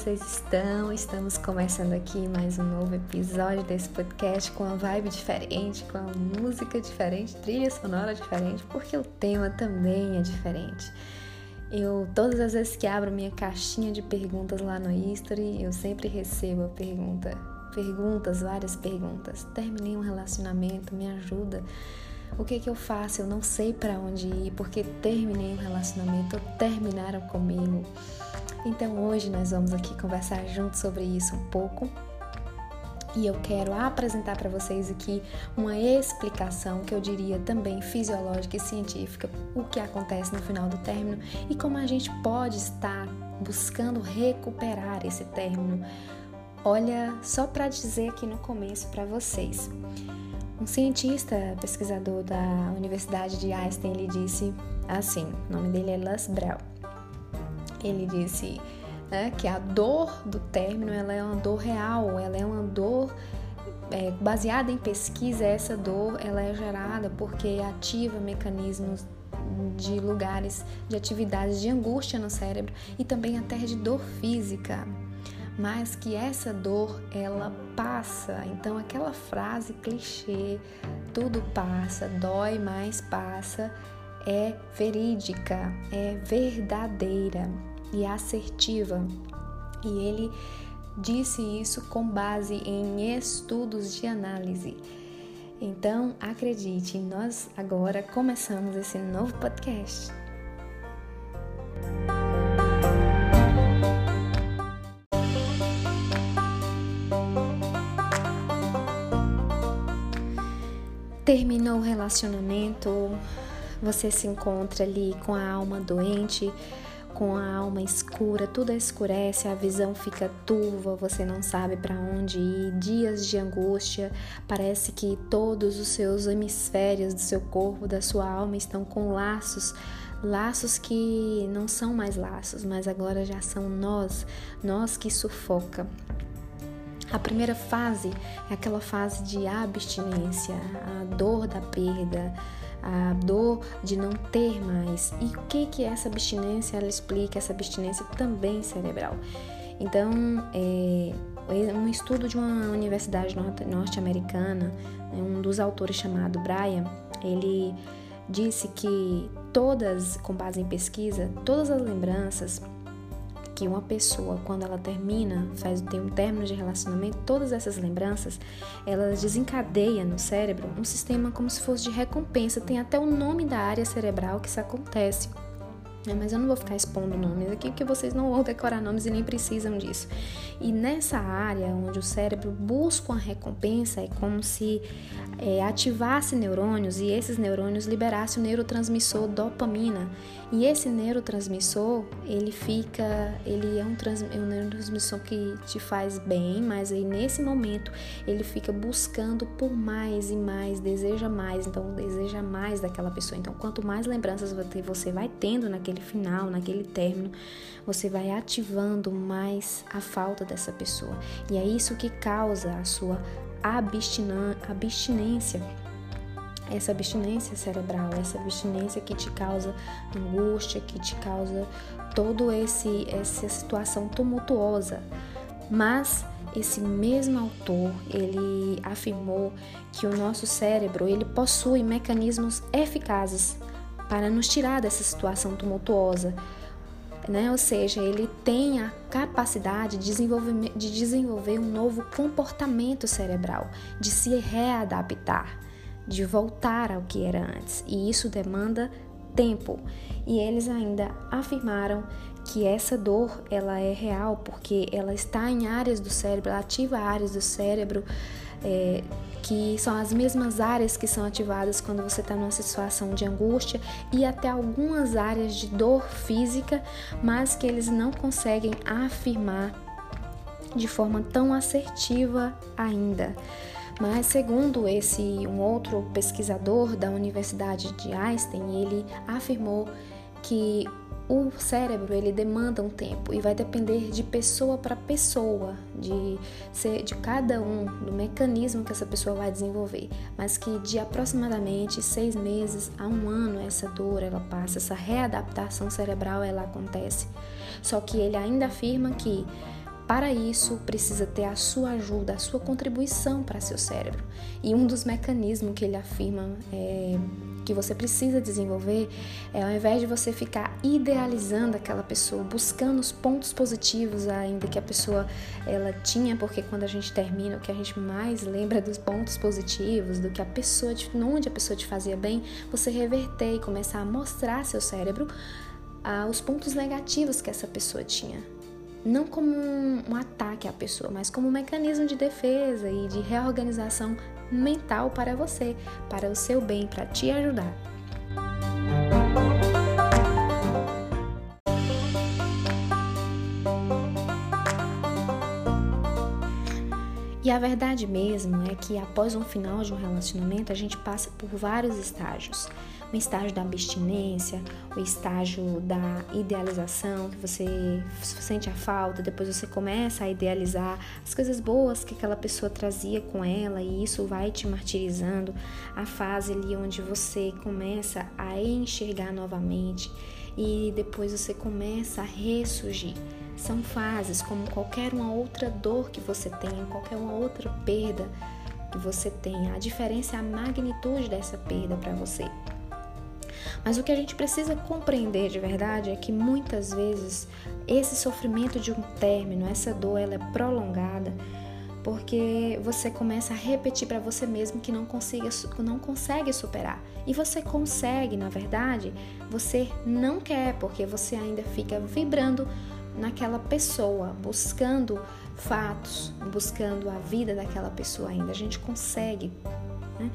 vocês estão? Estamos começando aqui mais um novo episódio desse podcast com uma vibe diferente, com uma música diferente, trilha sonora diferente, porque o tema também é diferente. Eu, todas as vezes que abro minha caixinha de perguntas lá no History, eu sempre recebo a pergunta, perguntas, várias perguntas. Terminei um relacionamento, me ajuda. O que que eu faço? Eu não sei para onde ir, porque terminei um relacionamento, terminaram comigo. Então hoje nós vamos aqui conversar juntos sobre isso um pouco. E eu quero apresentar para vocês aqui uma explicação que eu diria também fisiológica e científica, o que acontece no final do término e como a gente pode estar buscando recuperar esse término. Olha, só para dizer aqui no começo para vocês. Um cientista, pesquisador da Universidade de Einstein, ele disse assim, o nome dele é Lus Brel ele disse né, que a dor do término ela é uma dor real, ela é uma dor é, baseada em pesquisa. Essa dor ela é gerada porque ativa mecanismos de lugares de atividades de angústia no cérebro e também até de dor física mas que essa dor ela passa. Então aquela frase clichê, tudo passa, dói, mas passa, é verídica, é verdadeira e assertiva. E ele disse isso com base em estudos de análise. Então, acredite, nós agora começamos esse novo podcast. Terminou o relacionamento, você se encontra ali com a alma doente, com a alma escura, tudo escurece, a visão fica turva, você não sabe para onde ir, dias de angústia, parece que todos os seus hemisférios do seu corpo, da sua alma estão com laços laços que não são mais laços, mas agora já são nós, nós que sufoca. A primeira fase é aquela fase de abstinência, a dor da perda, a dor de não ter mais. E o que que essa abstinência ela explica? Essa abstinência também cerebral. Então, é, um estudo de uma universidade norte-americana, né, um dos autores chamado Brian, ele disse que todas, com base em pesquisa, todas as lembranças que uma pessoa, quando ela termina, faz tem um término de relacionamento, todas essas lembranças, elas desencadeiam no cérebro um sistema como se fosse de recompensa. Tem até o nome da área cerebral que isso acontece. É, mas eu não vou ficar expondo nomes aqui porque vocês não vão decorar nomes e nem precisam disso. E nessa área onde o cérebro busca uma recompensa, é como se é, ativasse neurônios e esses neurônios liberassem o neurotransmissor dopamina. E esse neurotransmissor, ele fica, ele é um, trans, é um neurotransmissor que te faz bem, mas aí nesse momento ele fica buscando por mais e mais, deseja mais, então deseja mais daquela pessoa. Então quanto mais lembranças você vai tendo naquele final, naquele término, você vai ativando mais a falta dessa pessoa. E é isso que causa a sua abstinência essa abstinência cerebral, essa abstinência que te causa angústia, que te causa todo esse essa situação tumultuosa. Mas esse mesmo autor, ele afirmou que o nosso cérebro, ele possui mecanismos eficazes para nos tirar dessa situação tumultuosa. Né? Ou seja, ele tem a capacidade de desenvolver, de desenvolver um novo comportamento cerebral, de se readaptar de voltar ao que era antes, e isso demanda tempo. E eles ainda afirmaram que essa dor ela é real porque ela está em áreas do cérebro, ela ativa áreas do cérebro é, que são as mesmas áreas que são ativadas quando você está numa situação de angústia e até algumas áreas de dor física, mas que eles não conseguem afirmar de forma tão assertiva ainda. Mas segundo esse um outro pesquisador da Universidade de Einstein, ele afirmou que o cérebro ele demanda um tempo e vai depender de pessoa para pessoa, de ser de cada um, do mecanismo que essa pessoa vai desenvolver, mas que de aproximadamente seis meses a um ano essa dor ela passa, essa readaptação cerebral ela acontece. Só que ele ainda afirma que Para isso, precisa ter a sua ajuda, a sua contribuição para seu cérebro. E um dos mecanismos que ele afirma é, que você precisa desenvolver é ao invés de você ficar idealizando aquela pessoa, buscando os pontos positivos ainda que a pessoa ela tinha, porque quando a gente termina, o que a gente mais lembra dos pontos positivos, do que a pessoa, onde a pessoa te fazia bem, você reverter e começar a mostrar seu cérebro ah, os pontos negativos que essa pessoa tinha. Não como um, um, ataque à pessoa, mas como um mecanismo de defesa e de reorganização mental para você, para o seu bem, para te ajudar. E a verdade mesmo é que após um final de um relacionamento, a gente passa por vários estágios o estágio da abstinência, o estágio da idealização, que você sente a falta, depois você começa a idealizar as coisas boas que aquela pessoa trazia com ela e isso vai te martirizando, a fase ali onde você começa a enxergar novamente e depois você começa a ressurgir. São fases como qualquer uma outra dor que você tenha, qualquer uma outra perda que você tenha. A diferença é a magnitude dessa perda para você. Mas o que a gente precisa compreender de verdade é que muitas vezes esse sofrimento de um término, essa dor, ela é prolongada porque você começa a repetir para você mesmo que não, consiga, não consegue superar. E você consegue, na verdade, você não quer, porque você ainda fica vibrando naquela pessoa, buscando fatos, buscando a vida daquela pessoa ainda. A gente consegue. Né?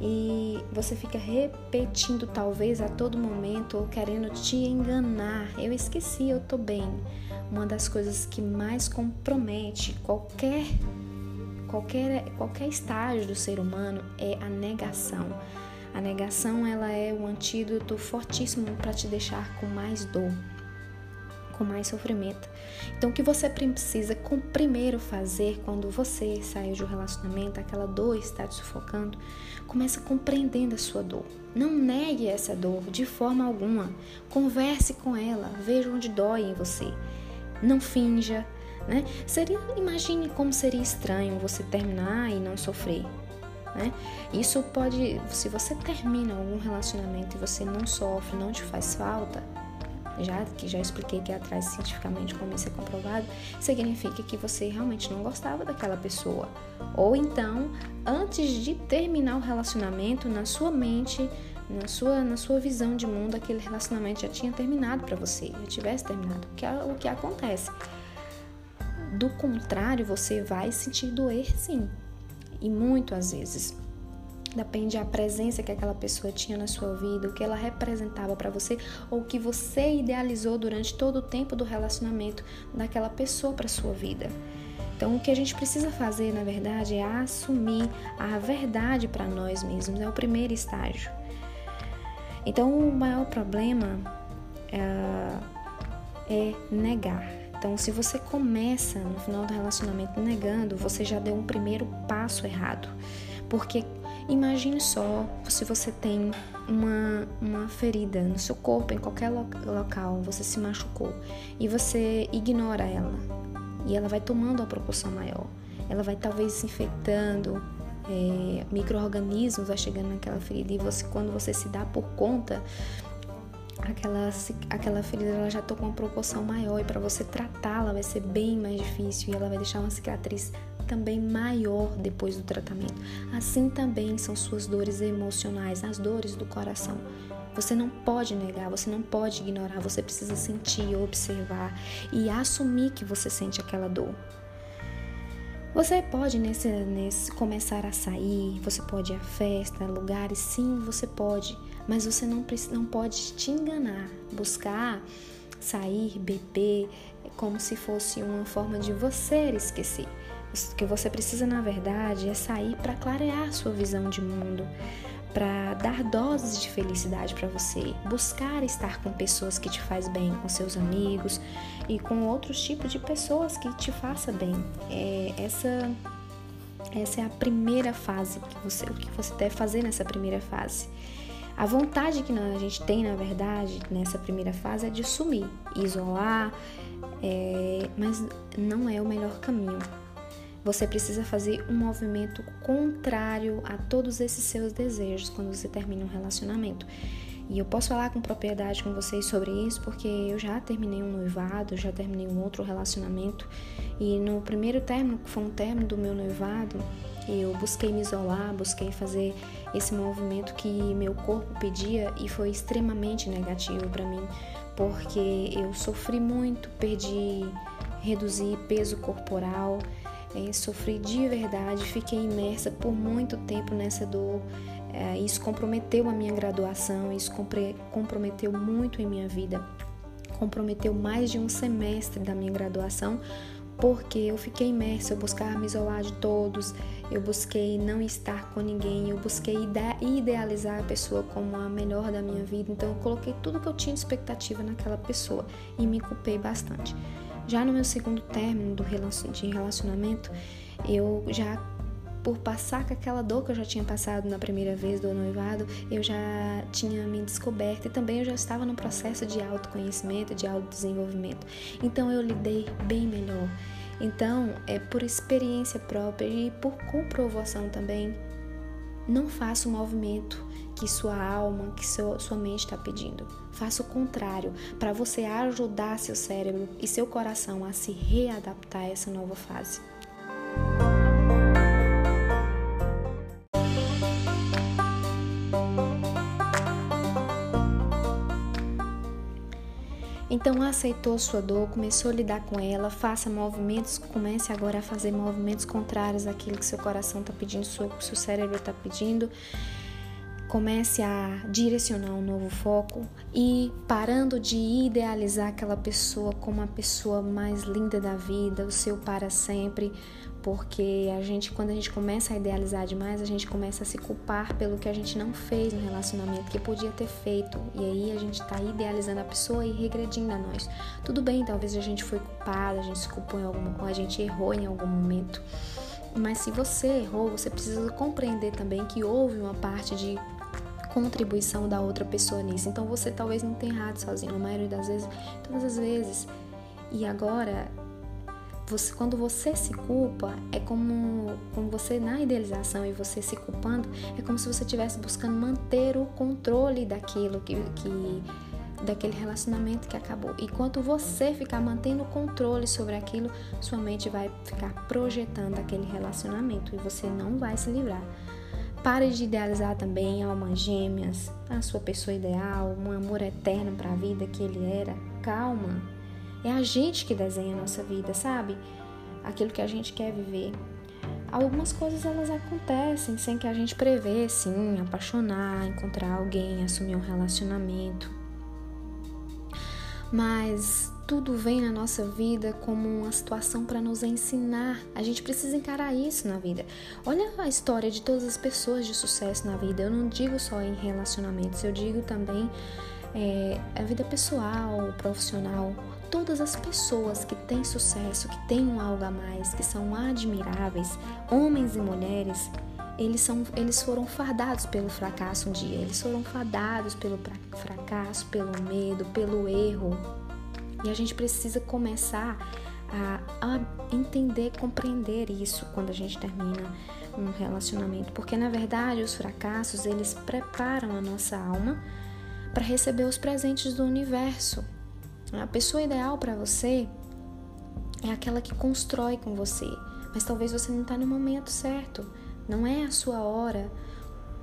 E você fica repetindo talvez a todo momento ou querendo te enganar. Eu esqueci, eu tô bem. Uma das coisas que mais compromete qualquer qualquer qualquer estágio do ser humano é a negação. A negação ela é um antídoto fortíssimo para te deixar com mais dor com mais sofrimento. Então, o que você precisa primeiro fazer quando você saiu de um relacionamento, aquela dor está te sufocando, começa compreendendo a sua dor. Não negue essa dor de forma alguma. Converse com ela, veja onde dói em você. Não finja, né? Seria, imagine como seria estranho você terminar e não sofrer. Né? Isso pode, se você termina algum relacionamento e você não sofre, não te faz falta, já que já expliquei que atrás cientificamente como isso é comprovado, significa que você realmente não gostava daquela pessoa. Ou então, antes de terminar o relacionamento, na sua mente, na sua, na sua visão de mundo, aquele relacionamento já tinha terminado para você, já tivesse terminado, que é o que acontece. Do contrário, você vai sentir doer sim, e muito às vezes. Depende da presença que aquela pessoa tinha na sua vida, o que ela representava para você ou o que você idealizou durante todo o tempo do relacionamento daquela pessoa para sua vida. Então, o que a gente precisa fazer, na verdade, é assumir a verdade para nós mesmos. É o primeiro estágio. Então, o maior problema é, é negar. Então, se você começa no final do relacionamento negando, você já deu um primeiro passo errado. Porque Imagine só se você tem uma, uma ferida no seu corpo, em qualquer lo local, você se machucou e você ignora ela e ela vai tomando a proporção maior. Ela vai talvez se infectando, é, micro-organismos vai chegando naquela ferida e você, quando você se dá por conta, aquela, aquela ferida ela já está com uma proporção maior e para você tratá-la vai ser bem mais difícil e ela vai deixar uma cicatriz também maior depois do tratamento. Assim também são suas dores emocionais, as dores do coração. Você não pode negar, você não pode ignorar, você precisa sentir, observar e assumir que você sente aquela dor. Você pode nesse, nesse começar a sair, você pode ir à festa, lugares, sim, você pode, mas você não, não pode te enganar, buscar sair, beber, como se fosse uma forma de você esquecer. O que você precisa, na verdade, é sair para clarear sua visão de mundo, para dar doses de felicidade para você, buscar estar com pessoas que te faz bem, com seus amigos e com outros tipos de pessoas que te faça bem. É, essa essa é a primeira fase que você o que você deve fazer nessa primeira fase. A vontade que a gente tem, na verdade, nessa primeira fase é de sumir, isolar, é, mas não é o melhor caminho. Você precisa fazer um movimento contrário a todos esses seus desejos quando você termina um relacionamento. E eu posso falar com propriedade com vocês sobre isso porque eu já terminei um noivado, já terminei um outro relacionamento. E no primeiro término, que foi um término do meu noivado, eu busquei me isolar, busquei fazer esse movimento que meu corpo pedia e foi extremamente negativo para mim, porque eu sofri muito, perdi, reduzi peso corporal, é, sofri de verdade, fiquei imersa por muito tempo nessa dor. É, isso comprometeu a minha graduação, isso comprometeu muito em minha vida, comprometeu mais de um semestre da minha graduação, porque eu fiquei imersa, eu buscava me isolar de todos, eu busquei não estar com ninguém, eu busquei idealizar a pessoa como a melhor da minha vida, então eu coloquei tudo que eu tinha de expectativa naquela pessoa e me culpei bastante. Já no meu segundo término de relacionamento, eu já por passar com aquela dor que eu já tinha passado na primeira vez do noivado, eu já tinha me descoberto e também eu já estava no processo de autoconhecimento, de autodesenvolvimento. Então eu lidei bem melhor. Então, é por experiência própria e por comprovação também, não faça o movimento que sua alma, que seu, sua mente está pedindo. Faça o contrário, para você ajudar seu cérebro e seu coração a se readaptar a essa nova fase. Então aceitou sua dor, começou a lidar com ela, faça movimentos, comece agora a fazer movimentos contrários àquilo que seu coração está pedindo, seu, seu cérebro está pedindo comece a direcionar um novo foco e parando de idealizar aquela pessoa como a pessoa mais linda da vida, o seu para sempre, porque a gente quando a gente começa a idealizar demais, a gente começa a se culpar pelo que a gente não fez no relacionamento que podia ter feito. E aí a gente está idealizando a pessoa e regredindo a nós. Tudo bem, talvez a gente foi culpada, a gente se culpou em algum, ou a gente errou em algum momento. Mas se você errou, você precisa compreender também que houve uma parte de contribuição da outra pessoa nisso. Então você talvez não tenha errado sozinho, na maioria das vezes, todas as vezes. E agora, você, quando você se culpa, é como, como você na idealização e você se culpando, é como se você estivesse buscando manter o controle daquilo que, que daquele relacionamento que acabou. E quando você ficar mantendo o controle sobre aquilo, sua mente vai ficar projetando aquele relacionamento e você não vai se livrar. Pare de idealizar também almas gêmeas, a sua pessoa ideal, um amor eterno para a vida que ele era. Calma. É a gente que desenha a nossa vida, sabe? Aquilo que a gente quer viver. Algumas coisas elas acontecem sem que a gente prevê, sim, apaixonar, encontrar alguém, assumir um relacionamento. Mas tudo vem na nossa vida como uma situação para nos ensinar. A gente precisa encarar isso na vida. Olha a história de todas as pessoas de sucesso na vida. Eu não digo só em relacionamentos, eu digo também é, a vida pessoal, profissional. Todas as pessoas que têm sucesso, que têm um algo a mais, que são admiráveis, homens e mulheres, eles, são, eles foram fardados pelo fracasso um dia, eles foram fardados pelo fracasso, pelo medo, pelo erro, e a gente precisa começar a, a entender, compreender isso quando a gente termina um relacionamento, porque na verdade os fracassos eles preparam a nossa alma para receber os presentes do universo. A pessoa ideal para você é aquela que constrói com você, mas talvez você não está no momento certo, não é a sua hora,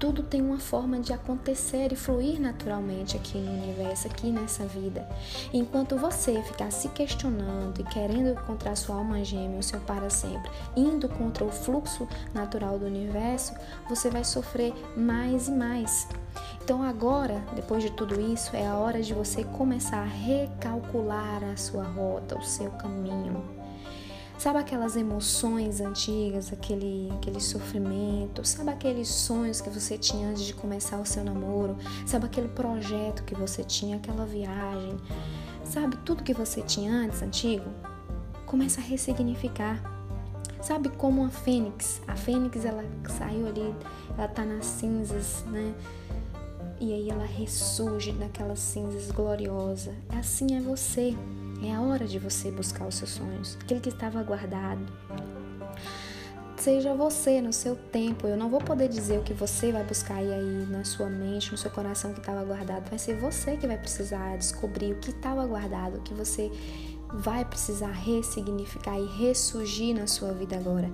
tudo tem uma forma de acontecer e fluir naturalmente aqui no universo, aqui nessa vida. Enquanto você ficar se questionando e querendo encontrar sua alma gêmea, o seu para sempre, indo contra o fluxo natural do universo, você vai sofrer mais e mais. Então agora, depois de tudo isso, é a hora de você começar a recalcular a sua rota, o seu caminho Sabe aquelas emoções antigas, aquele, aquele sofrimento? Sabe aqueles sonhos que você tinha antes de começar o seu namoro? Sabe aquele projeto que você tinha, aquela viagem? Sabe tudo que você tinha antes, antigo? Começa a ressignificar. Sabe como a fênix? A fênix ela saiu ali, ela tá nas cinzas, né? E aí ela ressurge daquelas cinzas gloriosa. Assim é você. É a hora de você buscar os seus sonhos, aquele que estava guardado. Seja você no seu tempo. Eu não vou poder dizer o que você vai buscar aí na sua mente, no seu coração que estava guardado. Vai ser você que vai precisar descobrir o que estava guardado, o que você vai precisar ressignificar e ressurgir na sua vida agora.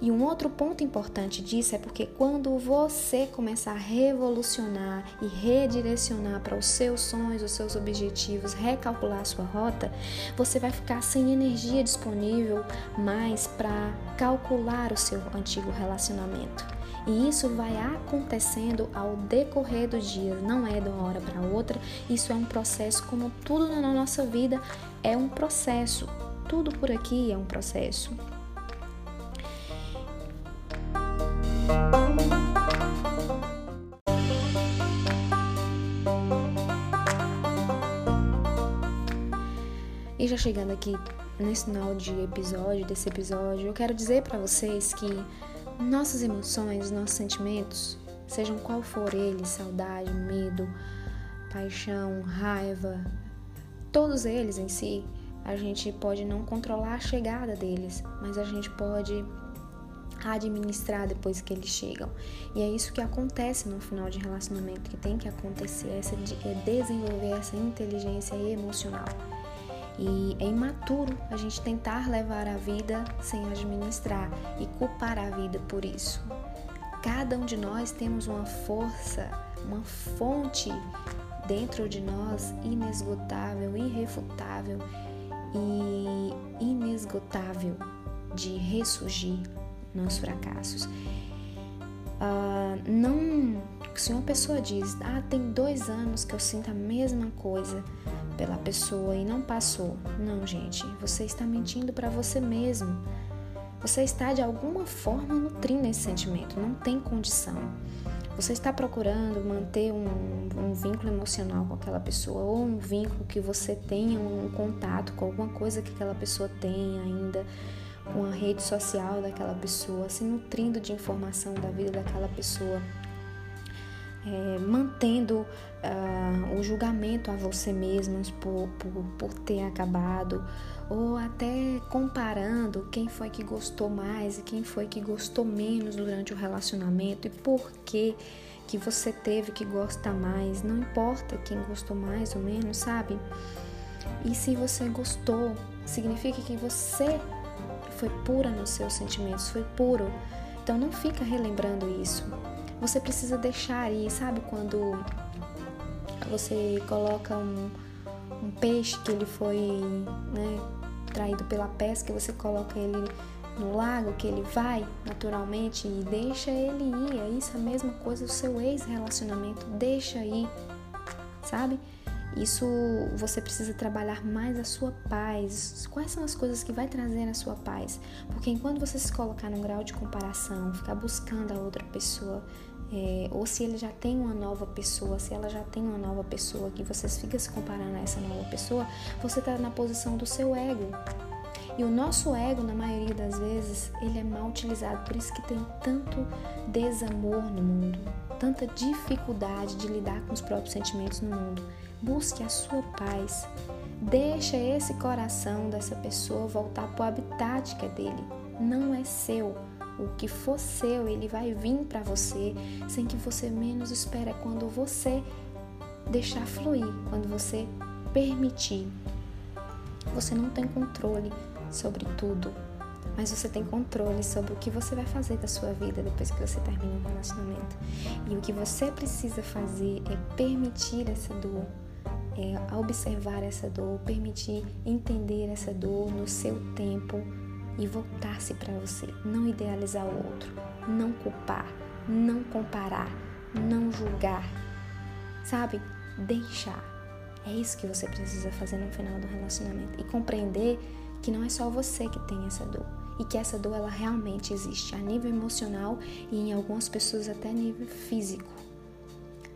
E um outro ponto importante disso é porque quando você começar a revolucionar e redirecionar para os seus sonhos, os seus objetivos, recalcular a sua rota, você vai ficar sem energia disponível mais para calcular o seu antigo relacionamento. E isso vai acontecendo ao decorrer dos dias, não é de uma hora para outra. Isso é um processo, como tudo na nossa vida é um processo. Tudo por aqui é um processo. E já chegando aqui nesse final de episódio, desse episódio, eu quero dizer para vocês que nossas emoções, nossos sentimentos, sejam qual for eles, saudade, medo, paixão, raiva, todos eles em si, a gente pode não controlar a chegada deles, mas a gente pode administrar depois que eles chegam. E é isso que acontece no final de relacionamento, que tem que acontecer, essa, é desenvolver essa inteligência emocional. E é imaturo a gente tentar levar a vida sem administrar e culpar a vida por isso. Cada um de nós temos uma força, uma fonte dentro de nós inesgotável, irrefutável e inesgotável de ressurgir nos fracassos. Uh, não, se uma pessoa diz, ah, tem dois anos que eu sinto a mesma coisa, pela pessoa e não passou. Não, gente, você está mentindo para você mesmo. Você está de alguma forma nutrindo esse sentimento, não tem condição. Você está procurando manter um, um, vínculo emocional com aquela pessoa ou um vínculo que você tenha um contato com alguma coisa que aquela pessoa tem ainda, com a rede social daquela pessoa, se nutrindo de informação da vida daquela pessoa é, mantendo uh, o julgamento a você mesmos por, por, por ter acabado, ou até comparando quem foi que gostou mais e quem foi que gostou menos durante o relacionamento e por que que você teve que gostar mais, não importa quem gostou mais ou menos, sabe? E se você gostou, significa que você foi pura nos seus sentimentos, foi puro. Então não fica relembrando isso. Você precisa deixar aí, sabe quando você coloca um, um peixe que ele foi né, traído pela pesca, você coloca ele no lago, que ele vai naturalmente e deixa ele ir. É isso a mesma coisa do seu ex-relacionamento, deixa ir, sabe? Isso você precisa trabalhar mais a sua paz. Quais são as coisas que vai trazer a sua paz? Porque enquanto você se colocar num grau de comparação, ficar buscando a outra pessoa, é, ou se ele já tem uma nova pessoa, se ela já tem uma nova pessoa, que vocês ficam se comparando a essa nova pessoa, você está na posição do seu ego. E o nosso ego, na maioria das vezes, ele é mal utilizado, por isso que tem tanto desamor no mundo, tanta dificuldade de lidar com os próprios sentimentos no mundo. Busque a sua paz. Deixa esse coração dessa pessoa voltar para o habitat que é dele. Não é seu o que for seu, ele vai vir para você sem que você menos espere. Quando você deixar fluir, quando você permitir. Você não tem controle sobre tudo, mas você tem controle sobre o que você vai fazer da sua vida depois que você termina um relacionamento. E o que você precisa fazer é permitir essa dor, é observar essa dor, permitir entender essa dor no seu tempo e voltar-se para você. Não idealizar o outro, não culpar, não comparar, não julgar. Sabe? Deixar. É isso que você precisa fazer no final do relacionamento e compreender que não é só você que tem essa dor e que essa dor ela realmente existe a nível emocional e em algumas pessoas até nível físico.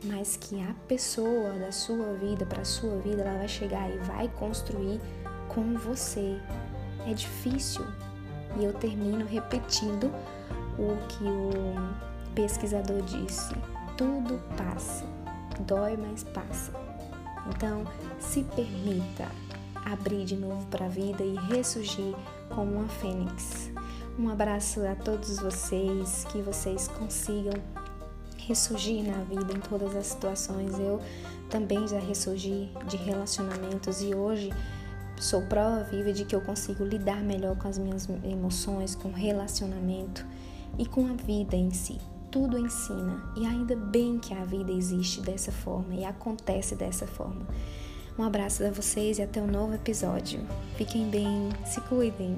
Mas que a pessoa da sua vida para sua vida ela vai chegar e vai construir com você. É difícil, e eu termino repetindo o que o pesquisador disse: tudo passa, dói, mas passa. Então, se permita abrir de novo para a vida e ressurgir como uma fênix. Um abraço a todos vocês, que vocês consigam ressurgir na vida em todas as situações. Eu também já ressurgi de relacionamentos e hoje sou prova viva de que eu consigo lidar melhor com as minhas emoções, com o relacionamento e com a vida em si. Tudo ensina e ainda bem que a vida existe dessa forma e acontece dessa forma. Um abraço a vocês e até um novo episódio. Fiquem bem, se cuidem.